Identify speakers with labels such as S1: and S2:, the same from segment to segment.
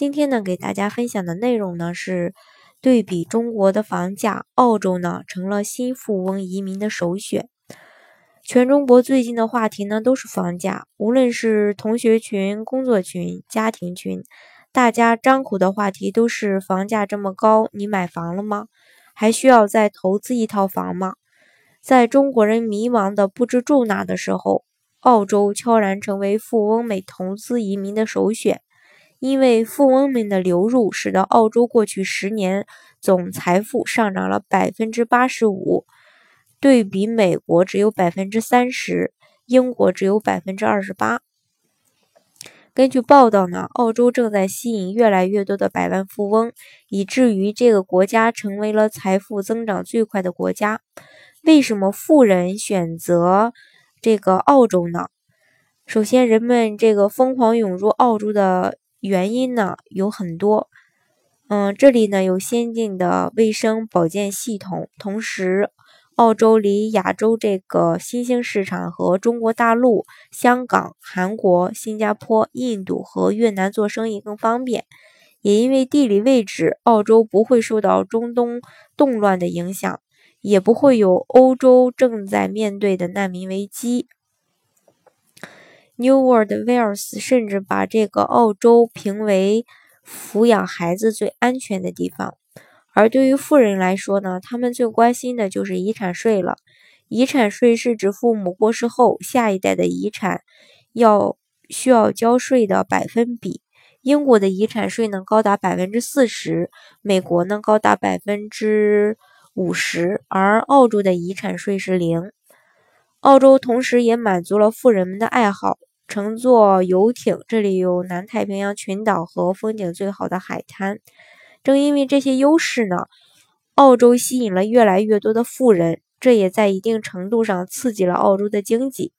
S1: 今天呢，给大家分享的内容呢是对比中国的房价，澳洲呢成了新富翁移民的首选。全中国最近的话题呢都是房价，无论是同学群、工作群、家庭群，大家张口的话题都是房价这么高，你买房了吗？还需要再投资一套房吗？在中国人迷茫的不知住哪的时候，澳洲悄然成为富翁美投资移民的首选。因为富翁们的流入，使得澳洲过去十年总财富上涨了百分之八十五，对比美国只有百分之三十，英国只有百分之二十八。根据报道呢，澳洲正在吸引越来越多的百万富翁，以至于这个国家成为了财富增长最快的国家。为什么富人选择这个澳洲呢？首先，人们这个疯狂涌入澳洲的。原因呢有很多，嗯，这里呢有先进的卫生保健系统，同时，澳洲离亚洲这个新兴市场和中国大陆、香港、韩国、新加坡、印度和越南做生意更方便，也因为地理位置，澳洲不会受到中东动乱的影响，也不会有欧洲正在面对的难民危机。New World Wales 甚至把这个澳洲评为抚养孩子最安全的地方，而对于富人来说呢，他们最关心的就是遗产税了。遗产税是指父母过世后，下一代的遗产要需要交税的百分比。英国的遗产税呢高达百分之四十，美国呢高达百分之五十，而澳洲的遗产税是零。澳洲同时也满足了富人们的爱好。乘坐游艇，这里有南太平洋群岛和风景最好的海滩。正因为这些优势呢，澳洲吸引了越来越多的富人，这也在一定程度上刺激了澳洲的经济。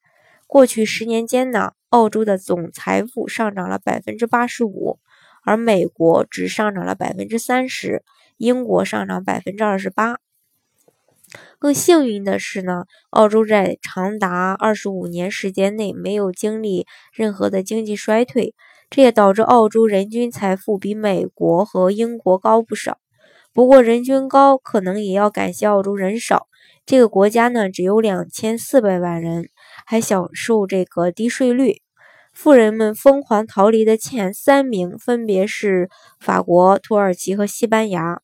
S1: 过去十年间呢，澳洲的总财富上涨了百分之八十五，而美国只上涨了百分之三十，英国上涨百分之二十八。更幸运的是呢，澳洲在长达二十五年时间内没有经历任何的经济衰退，这也导致澳洲人均财富比美国和英国高不少。不过人均高可能也要感谢澳洲人少，这个国家呢只有两千四百万人，还享受这个低税率。富人们疯狂逃离的前三名分别是法国、土耳其和西班牙。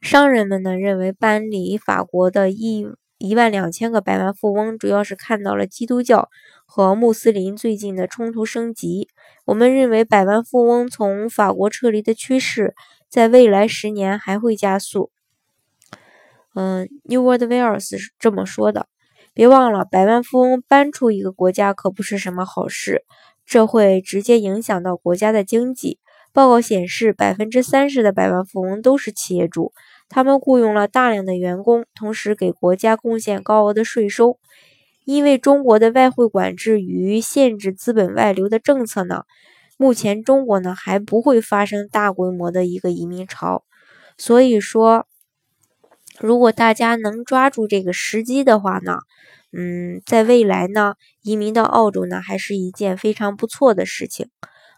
S1: 商人们呢认为搬离法国的一一万两千个百万富翁，主要是看到了基督教和穆斯林最近的冲突升级。我们认为百万富翁从法国撤离的趋势，在未来十年还会加速。嗯，New World Wales 是这么说的。别忘了，百万富翁搬出一个国家可不是什么好事，这会直接影响到国家的经济。报告显示，百分之三十的百万富翁都是企业主。他们雇佣了大量的员工，同时给国家贡献高额的税收。因为中国的外汇管制与限制资本外流的政策呢，目前中国呢还不会发生大规模的一个移民潮。所以说，如果大家能抓住这个时机的话呢，嗯，在未来呢，移民到澳洲呢还是一件非常不错的事情。